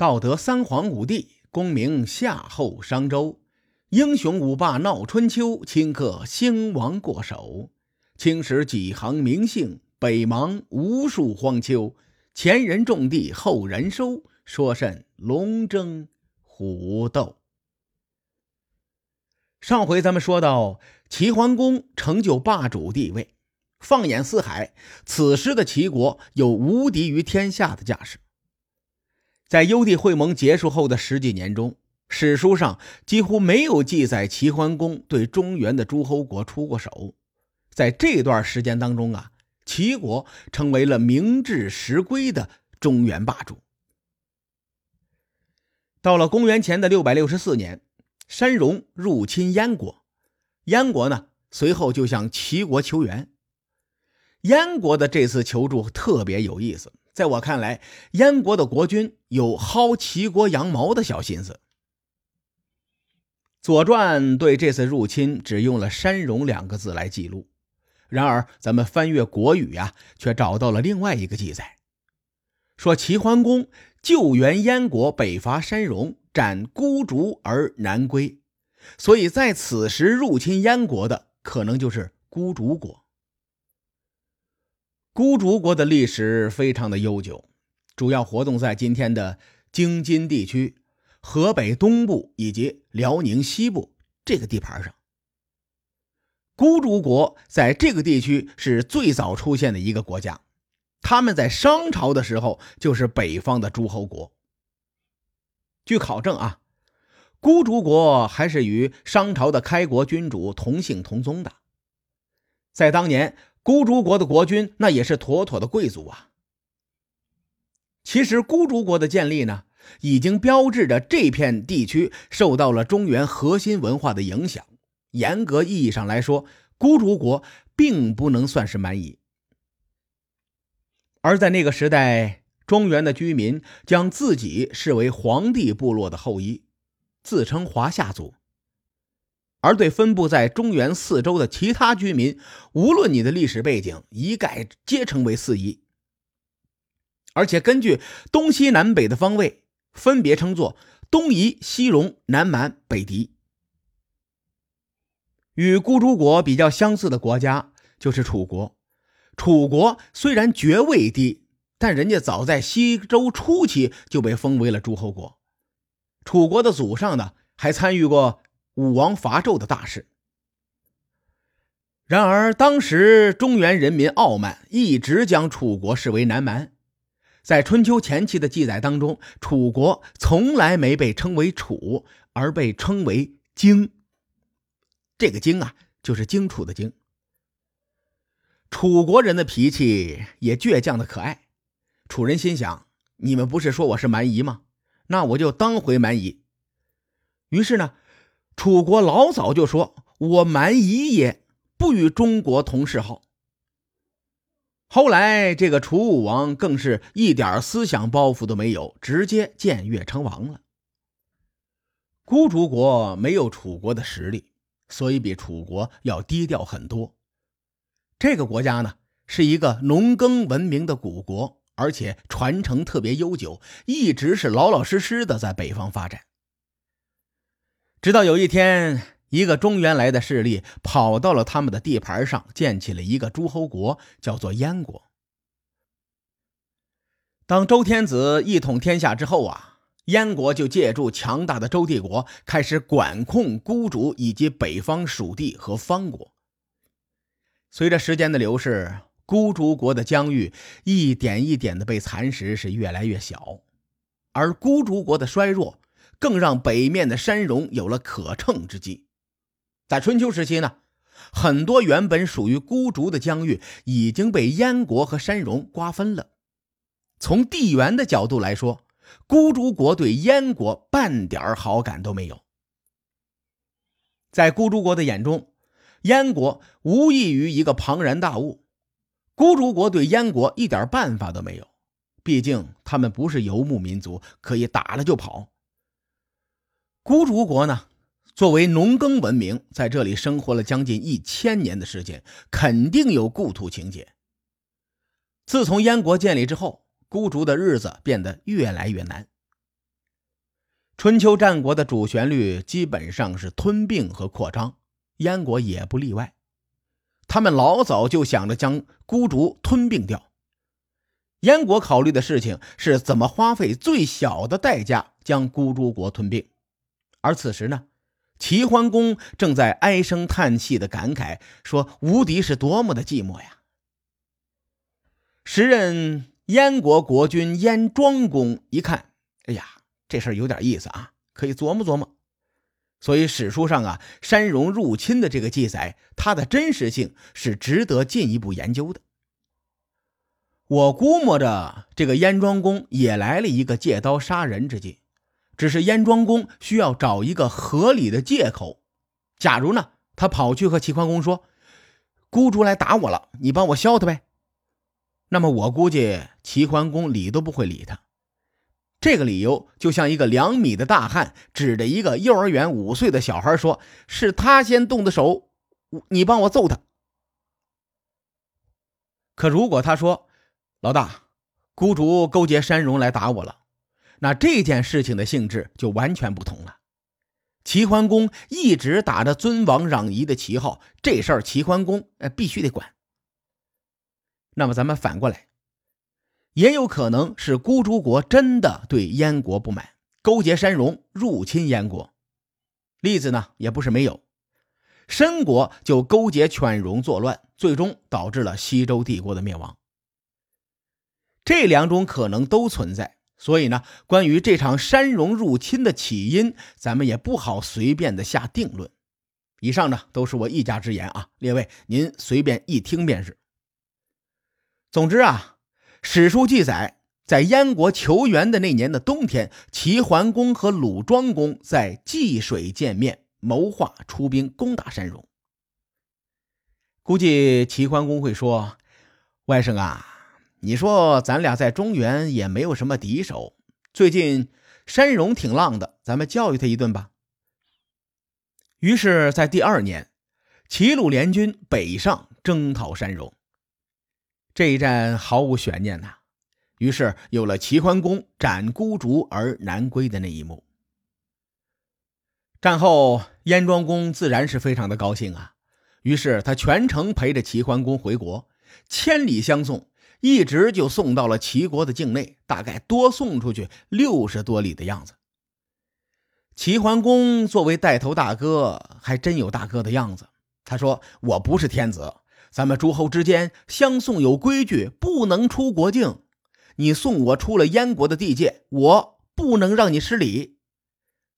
道德三皇五帝，功名夏后商周，英雄五霸闹春秋，顷刻兴亡过手。青史几行名姓，北邙无数荒丘。前人种地，后人收，说甚龙争虎斗？上回咱们说到，齐桓公成就霸主地位，放眼四海，此时的齐国有无敌于天下的架势。在幽地会盟结束后的十几年中，史书上几乎没有记载齐桓公对中原的诸侯国出过手。在这段时间当中啊，齐国成为了名至实归的中原霸主。到了公元前的六百六十四年。山戎入侵燕国，燕国呢随后就向齐国求援。燕国的这次求助特别有意思，在我看来，燕国的国君有薅齐国羊毛的小心思。《左传》对这次入侵只用了“山戎”两个字来记录，然而咱们翻阅《国语》呀，却找到了另外一个记载，说齐桓公救援燕国，北伐山戎。斩孤竹而南归，所以在此时入侵燕国的可能就是孤竹国。孤竹国的历史非常的悠久，主要活动在今天的京津地区、河北东部以及辽宁西部这个地盘上。孤竹国在这个地区是最早出现的一个国家，他们在商朝的时候就是北方的诸侯国。据考证啊，孤竹国还是与商朝的开国君主同姓同宗的。在当年，孤竹国的国君那也是妥妥的贵族啊。其实，孤竹国的建立呢，已经标志着这片地区受到了中原核心文化的影响。严格意义上来说，孤竹国并不能算是蛮夷。而在那个时代。中原的居民将自己视为黄帝部落的后裔，自称华夏族；而对分布在中原四周的其他居民，无论你的历史背景，一概皆称为四夷。而且根据东西南北的方位，分别称作东夷、西戎、南蛮、北狄。与孤竹国比较相似的国家就是楚国。楚国虽然爵位低。但人家早在西周初期就被封为了诸侯国，楚国的祖上呢还参与过武王伐纣的大事。然而当时中原人民傲慢，一直将楚国视为南蛮。在春秋前期的记载当中，楚国从来没被称为楚，而被称为荆。这个荆啊，就是荆楚的荆。楚国人的脾气也倔强的可爱。楚人心想：“你们不是说我是蛮夷吗？那我就当回蛮夷。”于是呢，楚国老早就说：“我蛮夷也，不与中国同世号。”后来这个楚武王更是一点思想包袱都没有，直接僭越称王了。孤竹国没有楚国的实力，所以比楚国要低调很多。这个国家呢，是一个农耕文明的古国。而且传承特别悠久，一直是老老实实的在北方发展。直到有一天，一个中原来的势力跑到了他们的地盘上，建起了一个诸侯国，叫做燕国。当周天子一统天下之后啊，燕国就借助强大的周帝国，开始管控孤竹以及北方属地和方国。随着时间的流逝。孤竹国的疆域一点一点的被蚕食，是越来越小，而孤竹国的衰弱，更让北面的山戎有了可乘之机。在春秋时期呢，很多原本属于孤竹的疆域已经被燕国和山戎瓜分了。从地缘的角度来说，孤竹国对燕国半点好感都没有。在孤竹国的眼中，燕国无异于一个庞然大物。孤竹国对燕国一点办法都没有，毕竟他们不是游牧民族，可以打了就跑。孤竹国呢，作为农耕文明，在这里生活了将近一千年的时间，肯定有故土情结。自从燕国建立之后，孤竹的日子变得越来越难。春秋战国的主旋律基本上是吞并和扩张，燕国也不例外。他们老早就想着将孤竹吞并掉。燕国考虑的事情是怎么花费最小的代价将孤竹国吞并，而此时呢，齐桓公正在唉声叹气的感慨说：“无敌是多么的寂寞呀！”时任燕国国君燕庄公一看，哎呀！这事儿有点意思啊，可以琢磨琢磨。所以史书上啊，山戎入侵的这个记载，它的真实性是值得进一步研究的。我估摸着这个燕庄公也来了一个借刀杀人之计，只是燕庄公需要找一个合理的借口。假如呢，他跑去和齐桓公说：“孤竹来打我了，你帮我削他呗。”那么我估计齐桓公理都不会理他。这个理由就像一个两米的大汉指着一个幼儿园五岁的小孩说：“是他先动的手，你帮我揍他。”可如果他说：“老大，孤竹勾结山戎来打我了”，那这件事情的性质就完全不同了。齐桓公一直打着尊王攘夷的旗号，这事儿齐桓公呃必须得管。那么咱们反过来。也有可能是孤竹国真的对燕国不满，勾结山戎入侵燕国。例子呢也不是没有，申国就勾结犬戎作乱，最终导致了西周帝国的灭亡。这两种可能都存在，所以呢，关于这场山戎入侵的起因，咱们也不好随便的下定论。以上呢都是我一家之言啊，列位您随便一听便是。总之啊。史书记载，在燕国求援的那年的冬天，齐桓公和鲁庄公在济水见面，谋划出兵攻打山戎。估计齐桓公会说：“外甥啊，你说咱俩在中原也没有什么敌手，最近山戎挺浪的，咱们教育他一顿吧。”于是，在第二年，齐鲁联军北上征讨山戎。这一战毫无悬念呐，于是有了齐桓公斩孤竹而南归的那一幕。战后，燕庄公自然是非常的高兴啊，于是他全程陪着齐桓公回国，千里相送，一直就送到了齐国的境内，大概多送出去六十多里的样子。齐桓公作为带头大哥，还真有大哥的样子。他说：“我不是天子。”咱们诸侯之间相送有规矩，不能出国境。你送我出了燕国的地界，我不能让你失礼。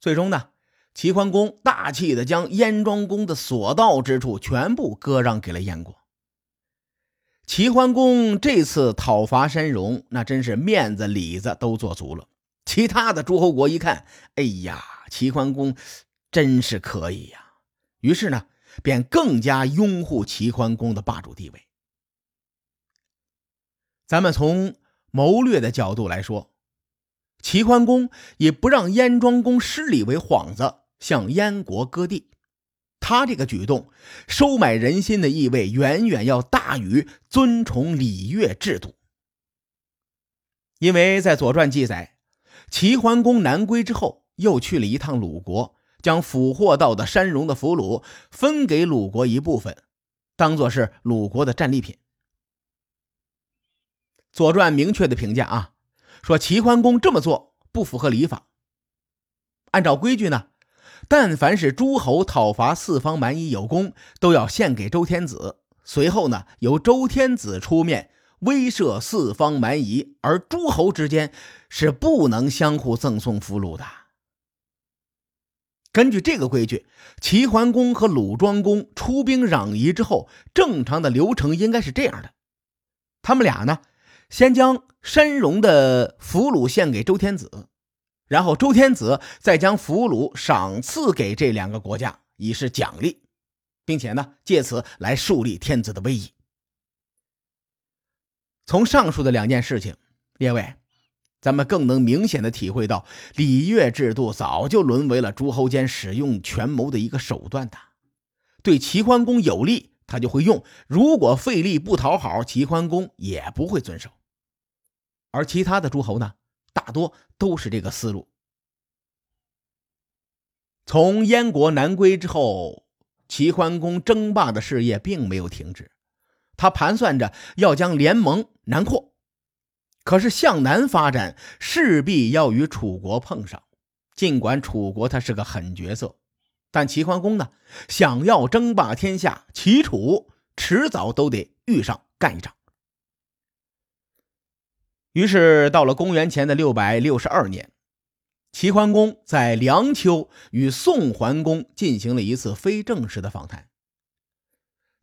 最终呢，齐桓公大气的将燕庄公的所到之处全部割让给了燕国。齐桓公这次讨伐山戎，那真是面子里子都做足了。其他的诸侯国一看，哎呀，齐桓公真是可以呀。于是呢。便更加拥护齐桓公的霸主地位。咱们从谋略的角度来说，齐桓公以不让燕庄公失礼为幌子，向燕国割地。他这个举动，收买人心的意味远远要大于尊崇礼乐制度。因为在《左传》记载，齐桓公南归之后，又去了一趟鲁国。将俘获到的山戎的俘虏分给鲁国一部分，当做是鲁国的战利品。《左传》明确的评价啊，说齐桓公这么做不符合礼法。按照规矩呢，但凡是诸侯讨伐四方蛮夷有功，都要献给周天子，随后呢由周天子出面威慑四方蛮夷，而诸侯之间是不能相互赠送俘虏的。根据这个规矩，齐桓公和鲁庄公出兵攘夷之后，正常的流程应该是这样的：他们俩呢，先将山戎的俘虏献给周天子，然后周天子再将俘虏赏赐给这两个国家，以示奖励，并且呢，借此来树立天子的威仪。从上述的两件事情，列位。咱们更能明显的体会到，礼乐制度早就沦为了诸侯间使用权谋的一个手段的。对齐桓公有利，他就会用；如果费力不讨好，齐桓公也不会遵守。而其他的诸侯呢，大多都是这个思路。从燕国南归之后，齐桓公争霸的事业并没有停止。他盘算着要将联盟南扩，可是向南发展势必要与楚国碰上。尽管楚国他是个狠角色，但齐桓公呢，想要争霸天下，齐楚迟早都得遇上干一场。于是，到了公元前的六百六十二年，齐桓公在梁丘与宋桓公进行了一次非正式的访谈。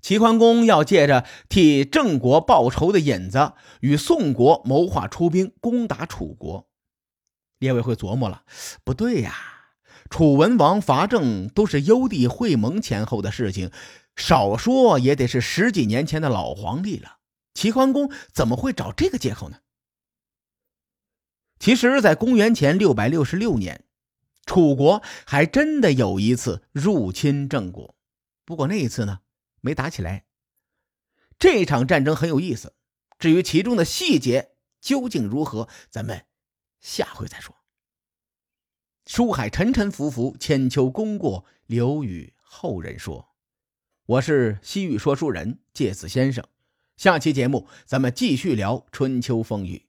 齐桓公要借着替郑国报仇的引子，与宋国谋划出兵攻打楚国。列位会琢磨了，不对呀，楚文王伐郑都是幽帝会盟前后的事情，少说也得是十几年前的老皇帝了。齐桓公怎么会找这个借口呢？其实，在公元前六百六十六年，楚国还真的有一次入侵郑国，不过那一次呢，没打起来。这场战争很有意思，至于其中的细节究竟如何，咱们下回再说。书海沉沉浮浮，千秋功过留与后人说。我是西域说书人介子先生，下期节目咱们继续聊春秋风雨。